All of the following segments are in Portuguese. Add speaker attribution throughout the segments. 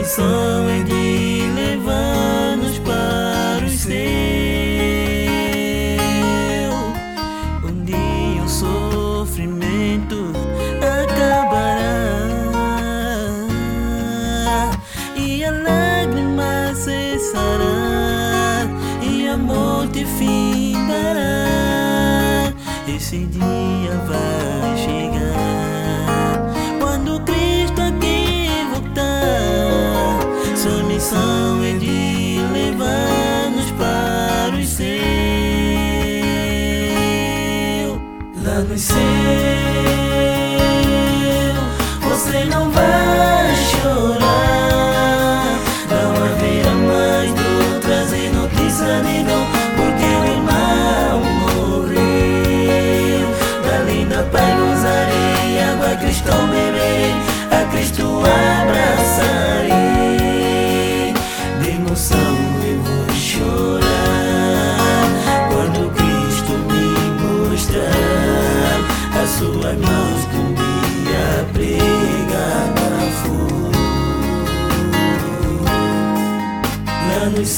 Speaker 1: missão é de levar-nos para o céu. Um dia o sofrimento acabará e a lágrima cessará e a morte findará. Esse dia vai chegar. nos. suas mãos que um dia para a
Speaker 2: flor. Não nos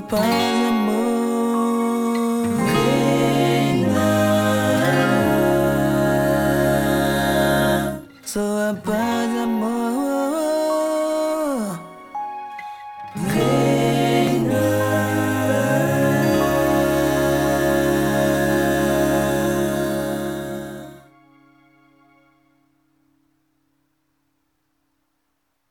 Speaker 2: paz, amor.
Speaker 1: Reina, a
Speaker 2: paz, amor.